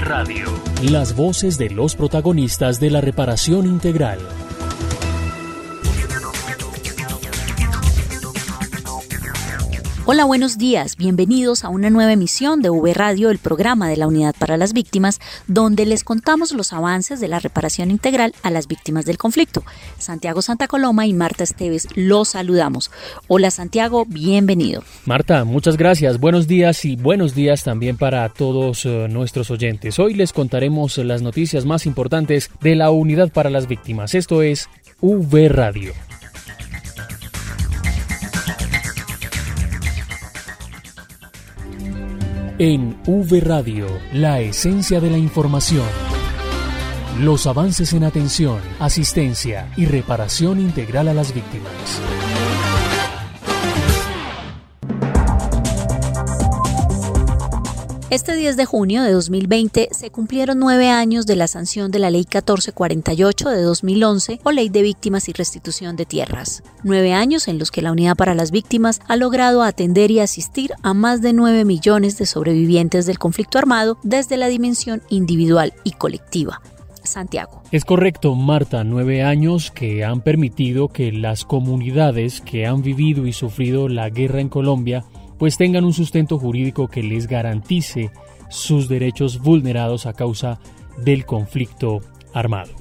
Radio. Las voces de los protagonistas de la reparación integral. Hola, buenos días. Bienvenidos a una nueva emisión de V Radio, el programa de la Unidad para las Víctimas, donde les contamos los avances de la reparación integral a las víctimas del conflicto. Santiago Santa Coloma y Marta Esteves los saludamos. Hola Santiago, bienvenido. Marta, muchas gracias. Buenos días y buenos días también para todos uh, nuestros oyentes. Hoy les contaremos las noticias más importantes de la Unidad para las Víctimas. Esto es V Radio. En V Radio, la esencia de la información. Los avances en atención, asistencia y reparación integral a las víctimas. Este 10 de junio de 2020 se cumplieron nueve años de la sanción de la Ley 1448 de 2011 o Ley de Víctimas y Restitución de Tierras. Nueve años en los que la Unidad para las Víctimas ha logrado atender y asistir a más de 9 millones de sobrevivientes del conflicto armado desde la dimensión individual y colectiva. Santiago. Es correcto, Marta, nueve años que han permitido que las comunidades que han vivido y sufrido la guerra en Colombia pues tengan un sustento jurídico que les garantice sus derechos vulnerados a causa del conflicto armado.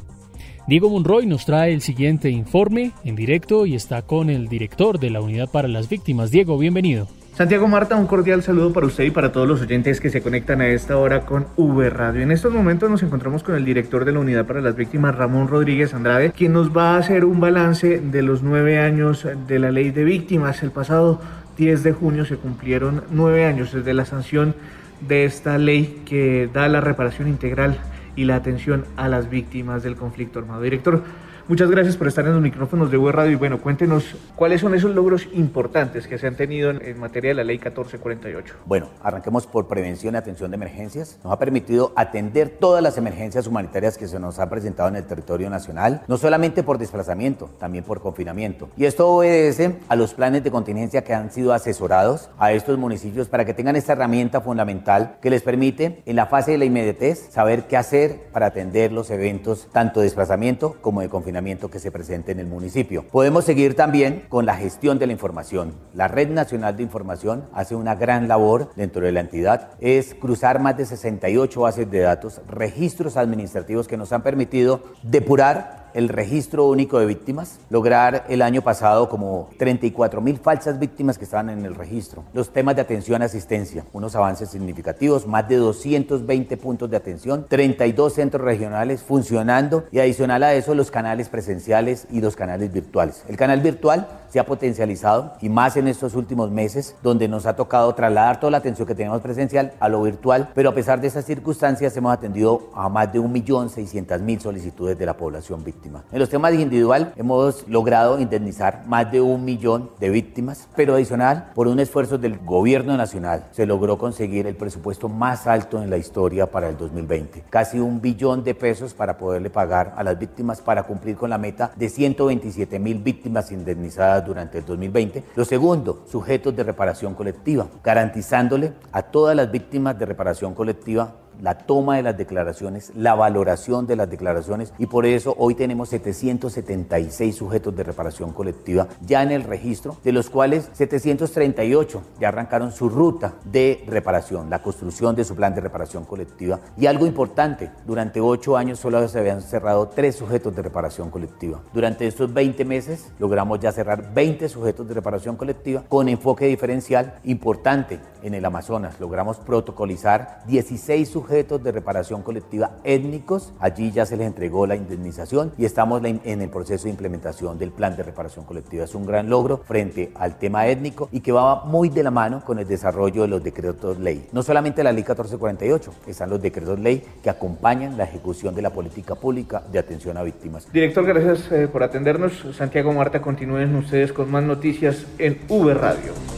Diego Monroy nos trae el siguiente informe en directo y está con el director de la Unidad para las Víctimas. Diego, bienvenido. Santiago Marta, un cordial saludo para usted y para todos los oyentes que se conectan a esta hora con V Radio. En estos momentos nos encontramos con el director de la Unidad para las Víctimas, Ramón Rodríguez Andrade, quien nos va a hacer un balance de los nueve años de la ley de víctimas. El pasado 10 de junio se cumplieron nueve años desde la sanción de esta ley que da la reparación integral y la atención a las víctimas del conflicto armado. Director, Muchas gracias por estar en los micrófonos de Web Radio y bueno, cuéntenos cuáles son esos logros importantes que se han tenido en, materia de la ley 1448. Bueno, arranquemos por prevención y atención de emergencias. Nos ha permitido atender todas las emergencias humanitarias que se nos han presentado en el territorio nacional, no solamente por desplazamiento, también por confinamiento. Y esto obedece a los planes de contingencia que han sido asesorados a estos municipios para que tengan esta herramienta fundamental que les permite en la fase de la inmediatez saber qué hacer para atender los eventos tanto de desplazamiento como de confinamiento que se presente en el municipio. Podemos seguir también con la gestión de la información. La Red Nacional de Información hace una gran labor dentro de la entidad, es cruzar más de 68 bases de datos, registros administrativos que nos han permitido depurar el registro único de víctimas, lograr el año pasado como 34 mil falsas víctimas que estaban en el registro, los temas de atención y asistencia, unos avances significativos, más de 220 puntos de atención, 32 centros regionales funcionando y adicional a eso los canales presenciales y los canales virtuales. El canal virtual se ha potencializado y más en estos últimos meses donde nos ha tocado trasladar toda la atención que tenemos presencial a lo virtual, pero a pesar de esas circunstancias hemos atendido a más de 1.600.000 solicitudes de la población víctima. En los temas individual hemos logrado indemnizar más de un millón de víctimas, pero adicional, por un esfuerzo del gobierno nacional, se logró conseguir el presupuesto más alto en la historia para el 2020. Casi un billón de pesos para poderle pagar a las víctimas para cumplir con la meta de 127 mil víctimas indemnizadas durante el 2020. Lo segundo, sujetos de reparación colectiva, garantizándole a todas las víctimas de reparación colectiva la toma de las declaraciones, la valoración de las declaraciones y por eso hoy tenemos 776 sujetos de reparación colectiva ya en el registro, de los cuales 738 ya arrancaron su ruta de reparación, la construcción de su plan de reparación colectiva. Y algo importante, durante ocho años solo se habían cerrado tres sujetos de reparación colectiva. Durante estos 20 meses logramos ya cerrar 20 sujetos de reparación colectiva con enfoque diferencial importante en el Amazonas. Logramos protocolizar 16 sujetos sujetos de reparación colectiva étnicos. Allí ya se les entregó la indemnización y estamos en el proceso de implementación del plan de reparación colectiva. Es un gran logro frente al tema étnico y que va muy de la mano con el desarrollo de los decretos ley. No solamente la ley 1448, están los decretos ley que acompañan la ejecución de la política pública de atención a víctimas. Director, gracias eh, por atendernos. Santiago Marta, continúen ustedes con más noticias en V Radio.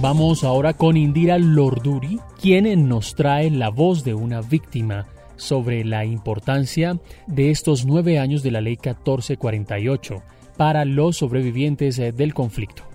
Vamos ahora con Indira Lorduri, quien nos trae la voz de una víctima sobre la importancia de estos nueve años de la Ley 1448 para los sobrevivientes eh, del conflicto.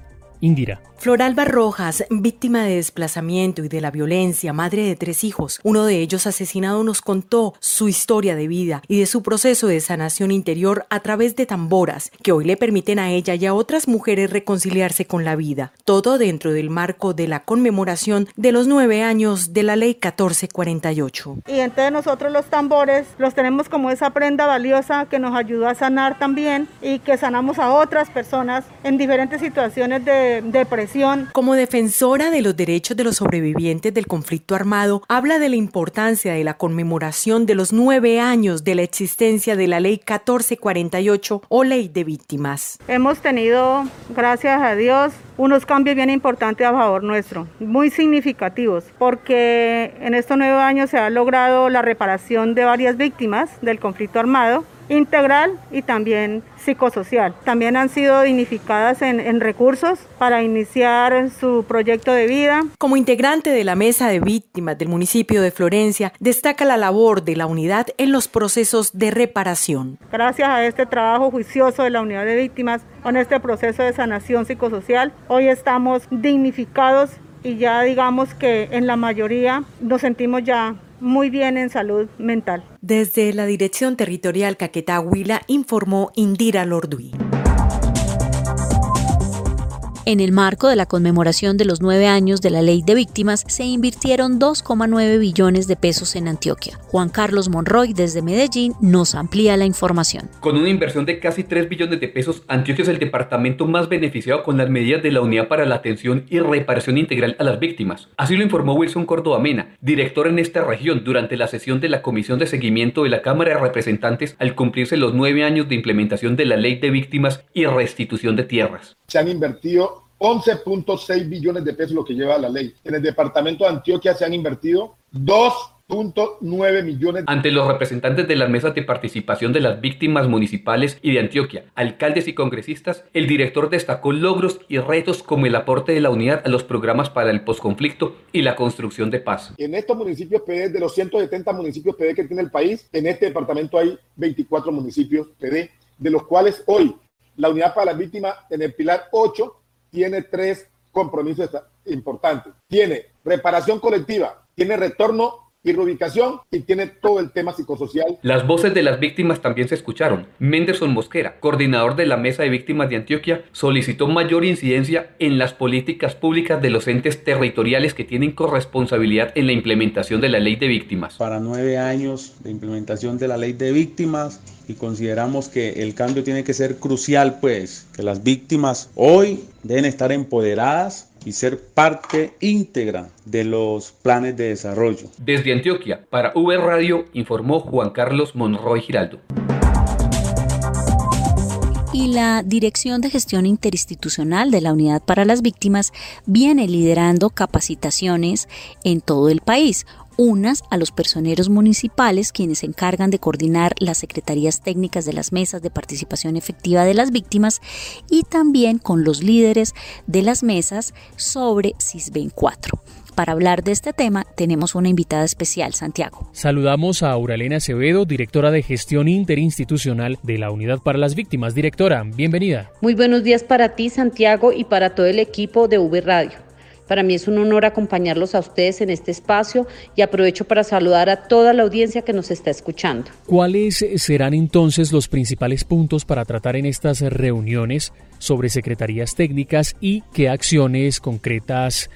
Indira. Floralba Rojas, víctima de desplazamiento y de la violencia, madre de tres hijos, uno de ellos asesinado, nos contó su historia de vida y de su proceso de sanación interior a través de tamboras, que hoy le permiten a ella y a otras mujeres reconciliarse con la vida. Todo dentro del marco de la conmemoración de los nueve años de la Ley 1448. Y entonces nosotros los tambores los tenemos como esa prenda valiosa que nos ayuda a sanar también y que sanamos a otras personas en diferentes situaciones de depresión como defensora de los derechos de los sobrevivientes del conflicto armado, habla de la importancia de la conmemoración de los nueve años de la existencia de la Ley 1448 o Ley de Víctimas. Hemos tenido, gracias a Dios, unos cambios bien importantes a favor nuestro, muy significativos, porque en estos nueve años se ha logrado la reparación de varias víctimas del conflicto armado integral y también psicosocial. También han sido dignificadas en, recursos para iniciar su proyecto de vida. Como integrante de la Mesa de Víctimas del municipio de Florencia, destaca la labor de la unidad en los procesos de reparación. Gracias a este trabajo juicioso de la unidad de víctimas, con este proceso de sanación psicosocial, hoy estamos dignificados y ya digamos que en la mayoría nos sentimos ya muy bien en salud mental. Desde la Dirección Territorial Caquetá Huila informó Indira Lorduí. En el marco de la conmemoración de los nueve años de la ley de víctimas, se invirtieron 2,9 billones de pesos en Antioquia. Juan Carlos Monroy, desde Medellín, nos amplía la información. Con una inversión de casi 3 billones de pesos, Antioquia es el departamento más beneficiado con las medidas de la Unidad para la Atención y Reparación Integral a las Víctimas. Así lo informó Wilson Córdoba Mena, director en esta región, durante la sesión de la Comisión de Seguimiento de la Cámara de Representantes al cumplirse los nueve años de implementación de la Ley de Víctimas y Restitución de Tierras. Se han invertido 11.6 billones de pesos lo que lleva la ley. En el departamento de Antioquia se han invertido 2.9 millones. Ante los representantes de las mesas de participación de las víctimas municipales y de Antioquia, alcaldes y congresistas, el director destacó logros y retos como el aporte de la unidad a los programas para el posconflicto y la construcción de paz. En estos municipios PD, de los 170 municipios PD que tiene el país, en este departamento hay 24 municipios PD, de los cuales hoy la unidad para las víctimas en el pilar 8 tiene tres compromisos importantes. Tiene reparación colectiva, tiene retorno y reubicación y tiene todo el tema psicosocial. Las voces de las víctimas también se escucharon. Menderson Mosquera, coordinador de la Mesa de Víctimas de Antioquia, solicitó mayor incidencia en las políticas públicas de los entes territoriales que tienen corresponsabilidad en la implementación de la ley de víctimas. Para nueve años de implementación de la ley de víctimas, y consideramos que el cambio tiene que ser crucial, pues que las víctimas hoy deben estar empoderadas y ser parte íntegra de los planes de desarrollo. Desde Antioquia, para V Radio, informó Juan Carlos Monroy Giraldo y la Dirección de Gestión Interinstitucional de la Unidad para las Víctimas viene liderando capacitaciones en todo el país unas a los personeros municipales quienes se encargan de coordinar las secretarías técnicas de las mesas de participación efectiva de las víctimas y también con los líderes de las mesas sobre CISBEN 4. Para hablar de este tema tenemos una invitada especial, Santiago. Saludamos a Auralena Acevedo, directora de gestión interinstitucional de la Unidad para las Víctimas. Directora, bienvenida. Muy buenos días para ti, Santiago, y para todo el equipo de V Radio. Para mí es un honor acompañarlos a ustedes en este espacio y aprovecho para saludar a toda la audiencia que nos está escuchando. ¿Cuáles serán entonces los principales puntos para tratar en estas reuniones sobre secretarías técnicas y qué acciones concretas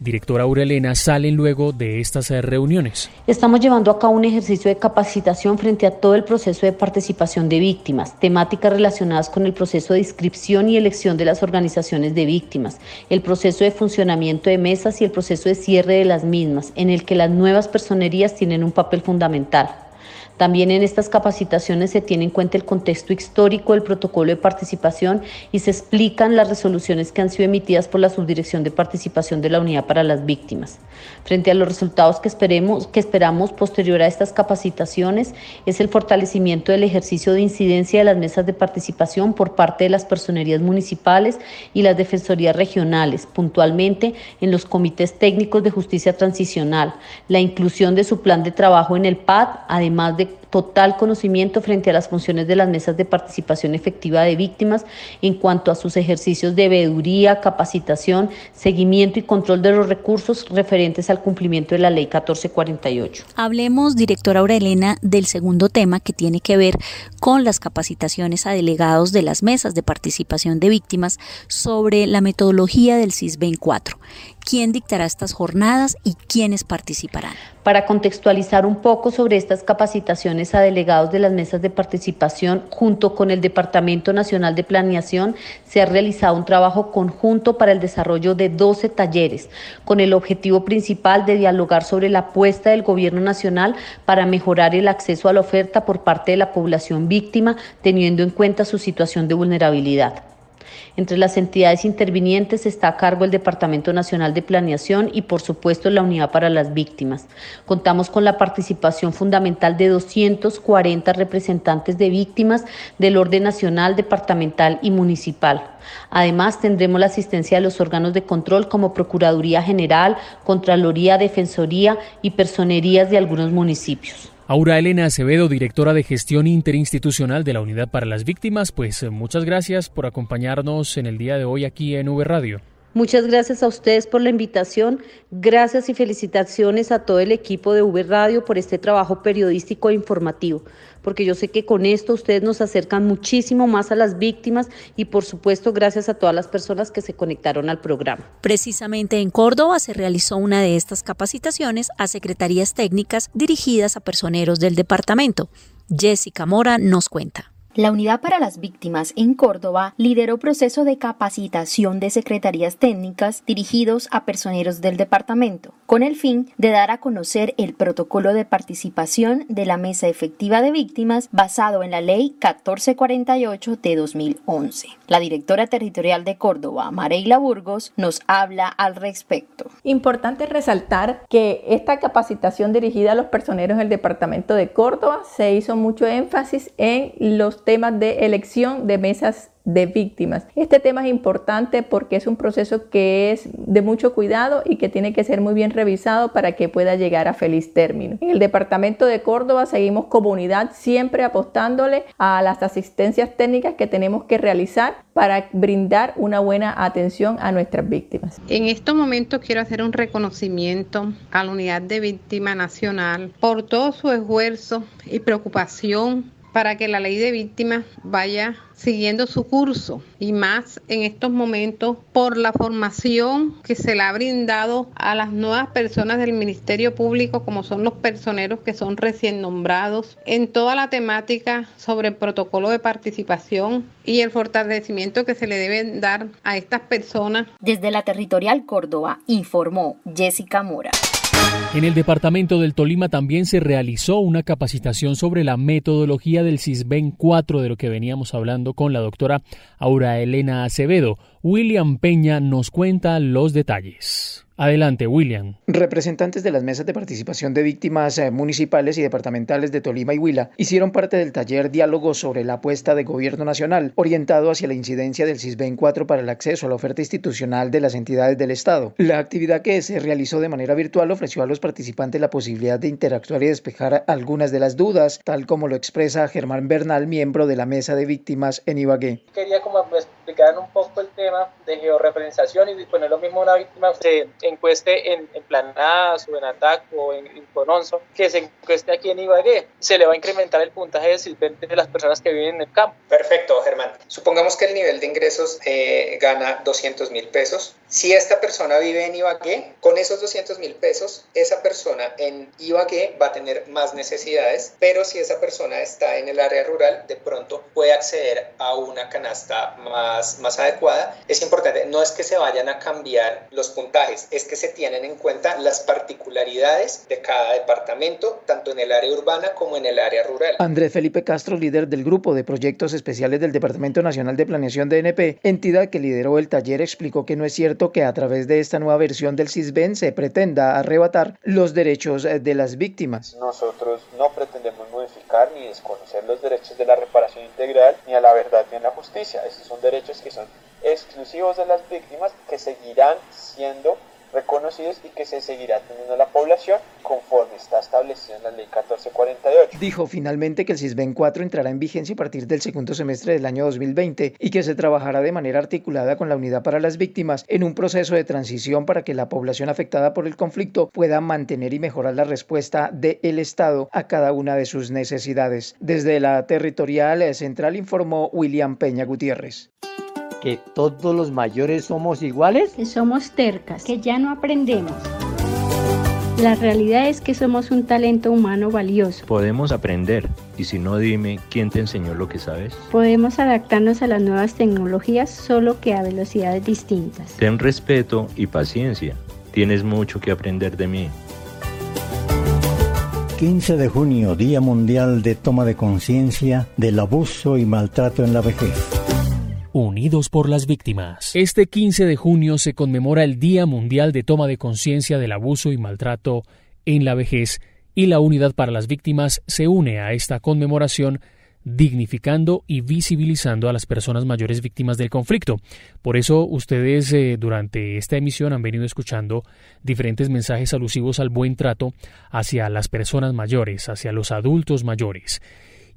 directora Aurelena, salen luego de estas eh, reuniones? Estamos llevando a cabo un ejercicio de capacitación frente a todo el proceso de participación de víctimas, temáticas relacionadas con el proceso de inscripción y elección de las organizaciones de víctimas, el proceso de funcionamiento de mesas y el proceso de cierre de las mismas, en el que las nuevas personerías tienen un papel fundamental. También en estas capacitaciones se tiene en cuenta el contexto histórico del protocolo de participación y se explican las resoluciones que han sido emitidas por la Subdirección de Participación de la Unidad para las Víctimas. Frente a los resultados que, esperemos, que esperamos posterior a estas capacitaciones es el fortalecimiento del ejercicio de incidencia de las mesas de participación por parte de las personerías municipales y las defensorías regionales, puntualmente en los comités técnicos de justicia transicional, la inclusión de su plan de trabajo en el PAD, además de it total conocimiento frente a las funciones de las mesas de participación efectiva de víctimas en cuanto a sus ejercicios de veeduría, capacitación, seguimiento y control de los recursos referentes al cumplimiento de la Ley 1448. Hablemos, directora Aurelena, del segundo tema que tiene que ver con las capacitaciones a delegados de las mesas de participación de víctimas sobre la metodología del CIS 24 quién dictará estas jornadas y quiénes participarán. Para contextualizar un poco sobre estas capacitaciones a delegados de las mesas de participación, junto con el Departamento Nacional de Planeación, se ha realizado un trabajo conjunto para el desarrollo de 12 talleres, con el objetivo principal de dialogar sobre la apuesta del Gobierno Nacional para mejorar el acceso a la oferta por parte de la población víctima, teniendo en cuenta su situación de vulnerabilidad. Entre las entidades intervinientes está a cargo el Departamento Nacional de Planeación y, por supuesto, la Unidad para las Víctimas. Contamos con la participación fundamental de 240 representantes de víctimas del orden nacional, departamental y municipal. Además, tendremos la asistencia de los órganos de control como Procuraduría General, Contraloría, Defensoría y Personerías de algunos municipios. Aura Elena Acevedo, directora de gestión interinstitucional de la Unidad para las Víctimas, pues eh, muchas gracias por acompañarnos en el día de hoy aquí en V Radio. Muchas gracias a ustedes por la invitación. Gracias y felicitaciones a todo el equipo de V Radio por este trabajo periodístico e informativo porque yo sé que con esto ustedes nos acercan muchísimo más a las víctimas y por supuesto gracias a todas las personas que se conectaron al programa. Precisamente en Córdoba se realizó una de estas capacitaciones a secretarías técnicas dirigidas a personeros del departamento. Jessica Mora nos cuenta. La Unidad para las Víctimas en Córdoba lideró proceso de capacitación de secretarías técnicas dirigidos a personeros del departamento, con el fin de dar a conocer el protocolo de participación de la Mesa Efectiva de Víctimas basado en la Ley 1448 de 2011. La directora territorial de Córdoba, Mareila Burgos, nos habla al respecto. Importante resaltar que esta capacitación dirigida a los personeros del departamento de Córdoba se hizo mucho énfasis en los temas de elección de mesas de víctimas. Este tema es importante porque es un proceso que es de mucho cuidado y que tiene que ser muy bien revisado para que pueda llegar a feliz término. En el departamento de Córdoba seguimos comunidad siempre apostándole a las asistencias técnicas que tenemos que realizar para brindar una buena atención a nuestras víctimas. En estos momentos quiero hacer un reconocimiento a la Unidad de Víctima Nacional por todo su esfuerzo y preocupación para que la ley de víctimas vaya siguiendo su curso y más en estos momentos por la formación que se le ha brindado a las nuevas personas del Ministerio Público como son los personeros que son recién nombrados en toda la temática sobre el protocolo de participación y el fortalecimiento que se le debe dar a estas personas. Desde la territorial Córdoba informó Jessica Mora. En el departamento del Tolima también se realizó una capacitación sobre la metodología del CISBEN 4 de lo que veníamos hablando con la doctora Aura Elena Acevedo. William Peña nos cuenta los detalles. Adelante, William. Representantes de las mesas de participación de víctimas eh, municipales y departamentales de Tolima y Huila hicieron parte del taller Diálogo sobre la apuesta de gobierno nacional, orientado hacia la incidencia del CISBEN 4 para el acceso a la oferta institucional de las entidades del Estado. La actividad que se realizó de manera virtual ofreció a los participantes la posibilidad de interactuar y despejar algunas de las dudas, tal como lo expresa Germán Bernal, miembro de la mesa de víctimas en Ibagué. Quería como explicar un poco el tema de georreferenciación y disponer lo mismo una víctima se encueste en, en Planadas o en Atac o en, en, Cononso, que se encueste aquí en Ibagué. Se le va a incrementar el puntaje de silvente de las personas que viven en el campo. Perfecto, Germán. Supongamos que el nivel de ingresos eh, gana 200 mil pesos Si esta persona vive en Ibagué, con esos 200 mil pesos, esa persona en Ibagué va a tener más necesidades, pero si esa persona está en el área rural, de pronto puede acceder a una canasta más, más adecuada. Es importante, no es que se vayan a cambiar los puntajes, es que se tienen en cuenta las particularidades de cada departamento, tanto en el área urbana como en el área rural. Andrés Felipe Castro, líder del Grupo de Proyectos Especiales del Departamento Nacional de Planeación DNP, entidad que lideró el taller, explicó que no es cierto que a través de esta nueva versión del CISBEN se pretenda arrebatar los derechos eh, de las víctimas. Nosotros no pretendemos ni desconocer los derechos de la reparación integral, ni a la verdad ni a la justicia. Estos son derechos que son exclusivos de las víctimas que seguirán siendo reconocidos y que se seguirá teniendo la población conforme está establecido en la ley 1448. Dijo finalmente que el CISBEN 4 entrará en vigencia a partir del segundo semestre del año 2020 y que se trabajará de manera articulada con la Unidad para las Víctimas en un proceso de transición para que la población afectada por el conflicto pueda mantener y mejorar la respuesta del Estado a cada una de sus necesidades. Desde la territorial central informó William Peña Gutiérrez que todos los mayores somos iguales? Que somos tercas, que ya no aprendemos. La realidad es que somos un talento humano valioso. Podemos aprender, y si no dime, ¿quién te enseñó lo que sabes? Podemos adaptarnos a las nuevas tecnologías solo que a velocidades distintas. Ten respeto y paciencia. Tienes mucho que aprender de mí. 15 de junio, Día Mundial de Toma de Conciencia del Abuso y Maltrato en la Vejez. Unidos por las Víctimas. Este 15 de junio se conmemora el Día Mundial de Toma de Conciencia del Abuso y Maltrato en la Vejez y la Unidad para las Víctimas se une a esta conmemoración dignificando y visibilizando a las personas mayores víctimas del conflicto. Por eso ustedes eh, durante esta emisión han venido escuchando diferentes mensajes alusivos al buen trato hacia las personas mayores, hacia los adultos mayores.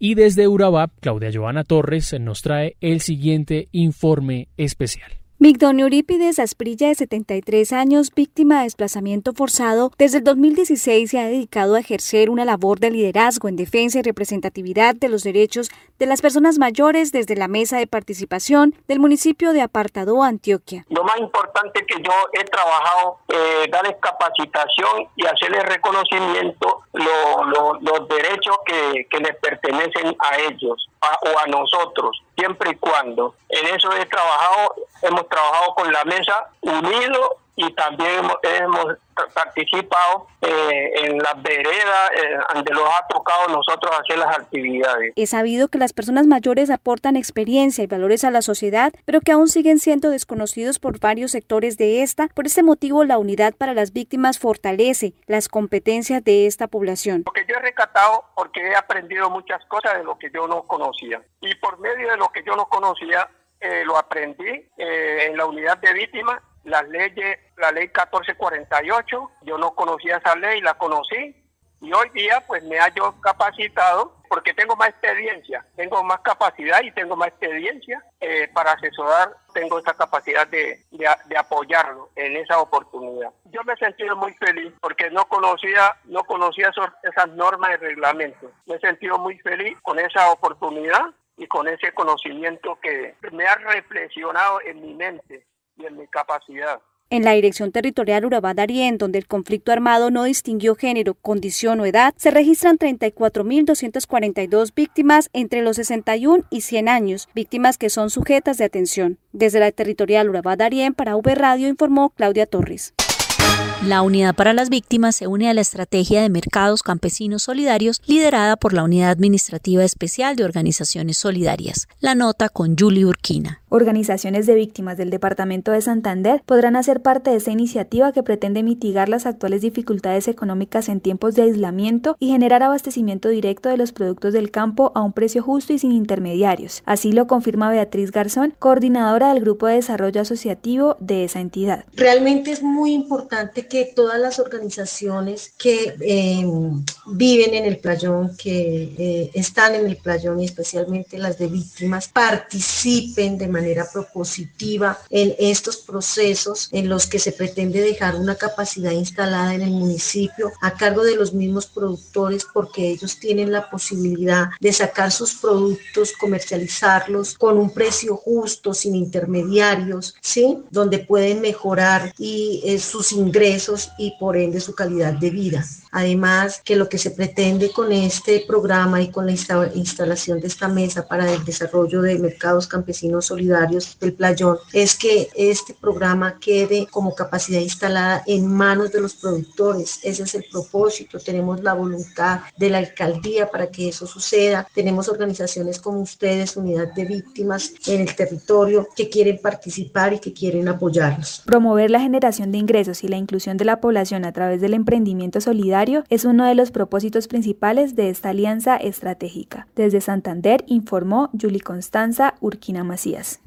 Y desde Urabá, Claudia Joana Torres nos trae el siguiente informe especial. Migdonio Eurípides Asprilla, de 73 años, víctima de desplazamiento forzado, desde el 2016 se ha dedicado a ejercer una labor de liderazgo en defensa y representatividad de los derechos de las personas mayores desde la mesa de participación del municipio de Apartado, Antioquia. Lo más importante que yo he trabajado, eh, darles capacitación y hacerles reconocimiento los derechos que, que les pertenecen a ellos o a nosotros, siempre y cuando. En eso he trabajado, hemos trabajado con la mesa unido y también hemos, participado eh, en las veredas eh, donde los ha tocado nosotros hacer las actividades. He sabido que las personas mayores aportan experiencia y valores a la sociedad, pero que aún siguen siendo desconocidos por varios sectores de esta. Por este motivo, la unidad para las víctimas fortalece las competencias de esta población. Lo que yo he recatado porque he aprendido muchas cosas de lo que yo no conocía y por medio de lo que yo no conocía eh, lo aprendí en la unidad de víctimas las leyes, la ley 1448, yo no conocía esa ley, la conocí y hoy día pues me hallo capacitado porque tengo más experiencia, tengo más capacidad y tengo más experiencia eh, para asesorar, tengo esa capacidad de, de, apoyarlo en esa oportunidad. Yo me he sentido muy feliz porque no conocía, no conocía esas normas y reglamentos. Me he sentido muy feliz con esa oportunidad y con ese conocimiento que me ha reflexionado en mi mente en mi capacidad. En la Dirección Territorial Urabá Darién, donde el conflicto armado no distinguió género, condición o edad, se registran 34.242 víctimas entre los 61 y 100 años, víctimas que son sujetas de atención. Desde la Territorial Urabá Darién, para V Radio informó Claudia Torres. La Unidad para las Víctimas se une a la estrategia de mercados campesinos solidarios liderada por la Unidad Administrativa Especial de Organizaciones Solidarias. La nota con Julie Urquina. Organizaciones de víctimas del Departamento de Santander podrán hacer parte de esta iniciativa que pretende mitigar las actuales dificultades económicas en tiempos de aislamiento y generar abastecimiento directo de los productos del campo a un precio justo y sin intermediarios. Así lo confirma Beatriz Garzón, coordinadora del Grupo de Desarrollo Asociativo de esa entidad. Realmente es muy importante que todas las organizaciones que eh, viven en el playón, que eh, están en el playón y especialmente las de víctimas, participen de manera manera propositiva en estos procesos en los que se pretende dejar una capacidad instalada en el municipio a cargo de los mismos productores porque ellos tienen la posibilidad de sacar sus productos, comercializarlos con un precio justo, sin intermediarios, ¿sí? Donde pueden mejorar y, eh, sus ingresos y por ende su calidad de vida. Además, que lo que se pretende con este programa y con la instalación de esta mesa para el desarrollo de mercados campesinos solidarios del Playón es que este programa quede como capacidad instalada en manos de los productores. Ese es el propósito. Tenemos la voluntad de la alcaldía para que eso suceda. Tenemos organizaciones como ustedes, Unidad de Víctimas en el territorio, que quieren participar y que quieren apoyarnos. Promover la generación de ingresos y la inclusión de la población a través del emprendimiento solidario es uno de los propósitos principales de esta alianza estratégica. Desde Santander informó Julie Constanza Urquina Macías.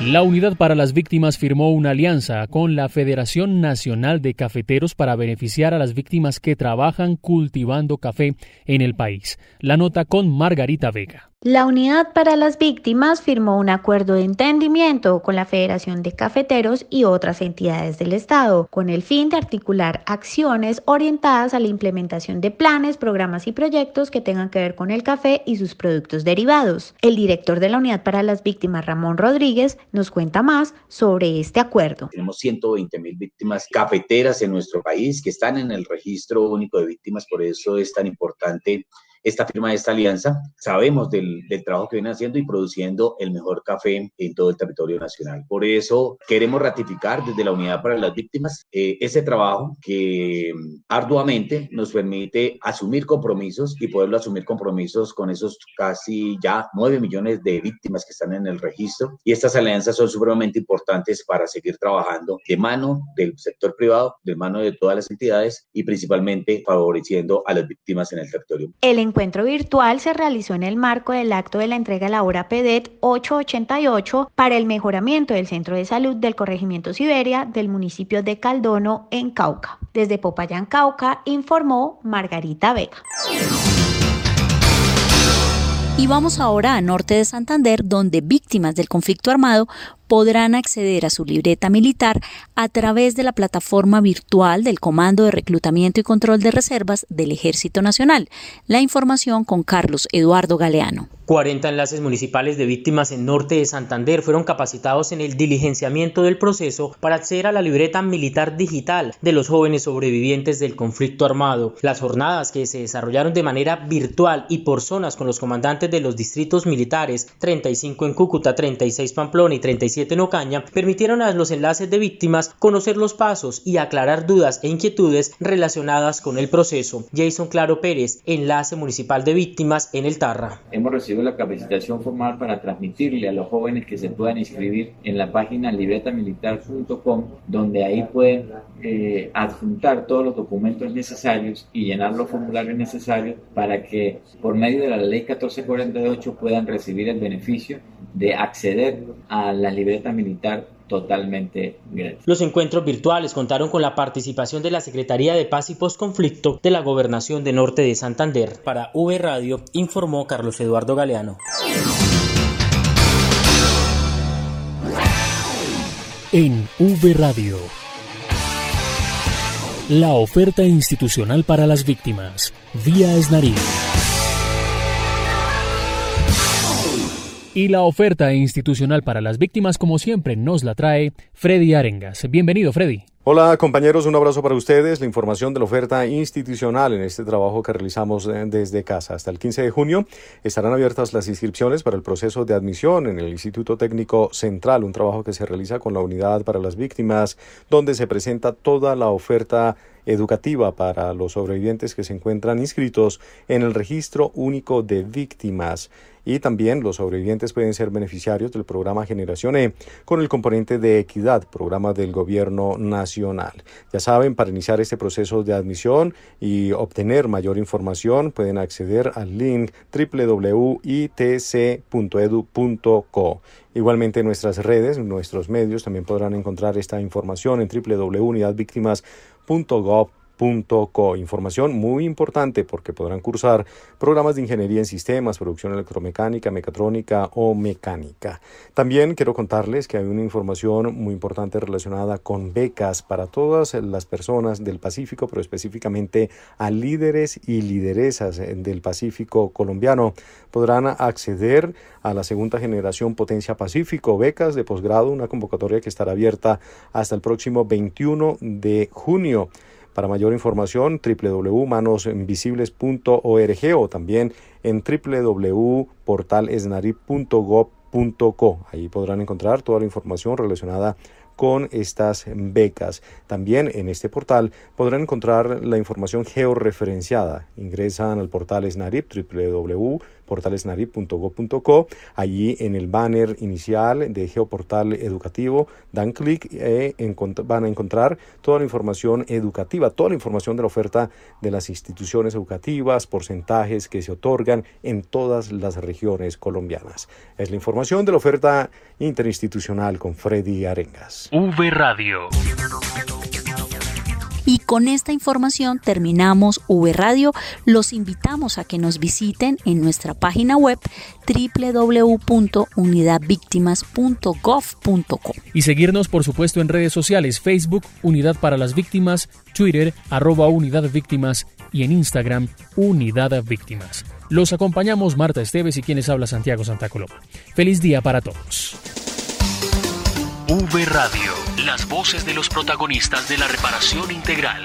La Unidad para las Víctimas firmó una alianza con la Federación Nacional de Cafeteros para beneficiar a las víctimas que trabajan cultivando café en el país. La nota con Margarita Vega. La Unidad para las Víctimas firmó un acuerdo de entendimiento con la Federación de Cafeteros y otras entidades del Estado, con el fin de articular acciones orientadas a la implementación de planes, programas y proyectos que tengan que ver con el café y sus productos derivados. El director de la Unidad para las Víctimas, Ramón Rodríguez, nos cuenta más sobre este acuerdo. Tenemos 120 mil víctimas cafeteras en nuestro país que están en el registro único de víctimas, por eso es tan importante esta firma de esta alianza. Sabemos del, del, trabajo que vienen haciendo y produciendo el mejor café en todo el territorio nacional. Por eso queremos ratificar desde la Unidad para las Víctimas eh, ese trabajo que arduamente nos permite asumir compromisos y poderlo asumir compromisos con esos casi ya 9 millones de víctimas que están en el registro. Y estas alianzas son supremamente importantes para seguir trabajando de mano del sector privado, de mano de todas las entidades y principalmente favoreciendo a las víctimas en el territorio. El encuentro virtual se realizó en el marco del acto de la entrega de la hora PEDET 888 para el mejoramiento del centro de salud del corregimiento Siberia del municipio de Caldono en Cauca. Desde Popayán, Cauca, informó Margarita Vega. Y vamos ahora a norte de Santander, donde víctimas del conflicto armado podrán acceder a su libreta militar a través de la plataforma virtual del Comando de Reclutamiento y Control de Reservas del Ejército Nacional. La información con Carlos Eduardo Galeano. 40 enlaces municipales de víctimas en norte de Santander fueron capacitados en el diligenciamiento del proceso para acceder a la libreta militar digital de los jóvenes sobrevivientes del conflicto armado. Las jornadas que se desarrollaron de manera virtual y por zonas con los comandantes de los distritos militares, 35 en Cúcuta, 36 Pamplona y 37 en Ocaña, permitieron a los enlaces de víctimas conocer los pasos y aclarar dudas e inquietudes relacionadas con el proceso. Jason Claro Pérez, enlace municipal de víctimas en el Tarra. Hemos recibido la capacitación formal para transmitirle a los jóvenes que se puedan inscribir en la página libretamilitar.com, donde ahí pueden eh, adjuntar todos los documentos necesarios y llenar los formularios necesarios para que por medio de la ley 1448 puedan recibir el beneficio de acceder a la libreta militar totalmente gratis. Los encuentros virtuales contaron con la participación de la Secretaría de Paz y Postconflicto de la Gobernación de Norte de Santander. Para V Radio informó Carlos Eduardo Galeano. En V Radio. La oferta institucional para las víctimas. Vía Esnarí. Y la oferta institucional para las víctimas, como siempre, nos la trae Freddy Arengas. Bienvenido, Freddy. Hola compañeros, un abrazo para ustedes. La información de la oferta institucional en este trabajo que realizamos eh, desde casa. Hasta el 15 de junio estarán abiertas las inscripciones para el proceso de admisión en el Instituto Técnico Central, un trabajo que se realiza con la Unidad para las Víctimas, donde se presenta toda la oferta educativa para los sobrevivientes que se encuentran inscritos en el registro único de víctimas y también los sobrevivientes pueden ser beneficiarios del programa Generación E con el componente de equidad, programa del gobierno nacional. Ya saben, para iniciar este proceso de admisión y obtener mayor información pueden acceder al link www.itc.edu.co. Igualmente en nuestras redes, nuestros medios también podrán encontrar esta información en www.unidadvictimas.gov Información muy importante porque podrán cursar programas de ingeniería en sistemas, producción electromecánica, mecatrónica o mecánica. También quiero contarles que hay una información muy importante relacionada con becas para todas las personas del Pacífico, pero específicamente a líderes y lideresas del Pacífico colombiano. Podrán acceder a la segunda generación Potencia Pacífico, becas de posgrado, una convocatoria que estará abierta hasta el próximo 21 de junio. Para mayor información, www.manosvisibles.org o también en www.portalesnarip.gov.co. Ahí podrán encontrar toda la información relacionada con estas becas. También en este portal podrán encontrar la información georreferenciada. Ingresan al portal Snarip www portalesnarip.go.co. Allí en el banner inicial de Geoportal Educativo dan clic y eh, van a encontrar toda la información educativa, toda la información de la oferta de las instituciones educativas, porcentajes que se otorgan en todas las regiones colombianas. Es la información de la oferta interinstitucional con Freddy Arengas. V Radio. Con esta información terminamos V Radio. Los invitamos a que nos visiten en nuestra página web www.unidadvictimas.gov.co. Y seguirnos, por supuesto, en redes sociales, Facebook, Unidad para las Víctimas, Twitter, arroba Unidad Víctimas y en Instagram, Unidad Víctimas. Los acompañamos Marta Esteves y quienes habla Santiago Santa Coloma. Feliz día para todos. V Radio, las voces de los protagonistas de la reparación integral.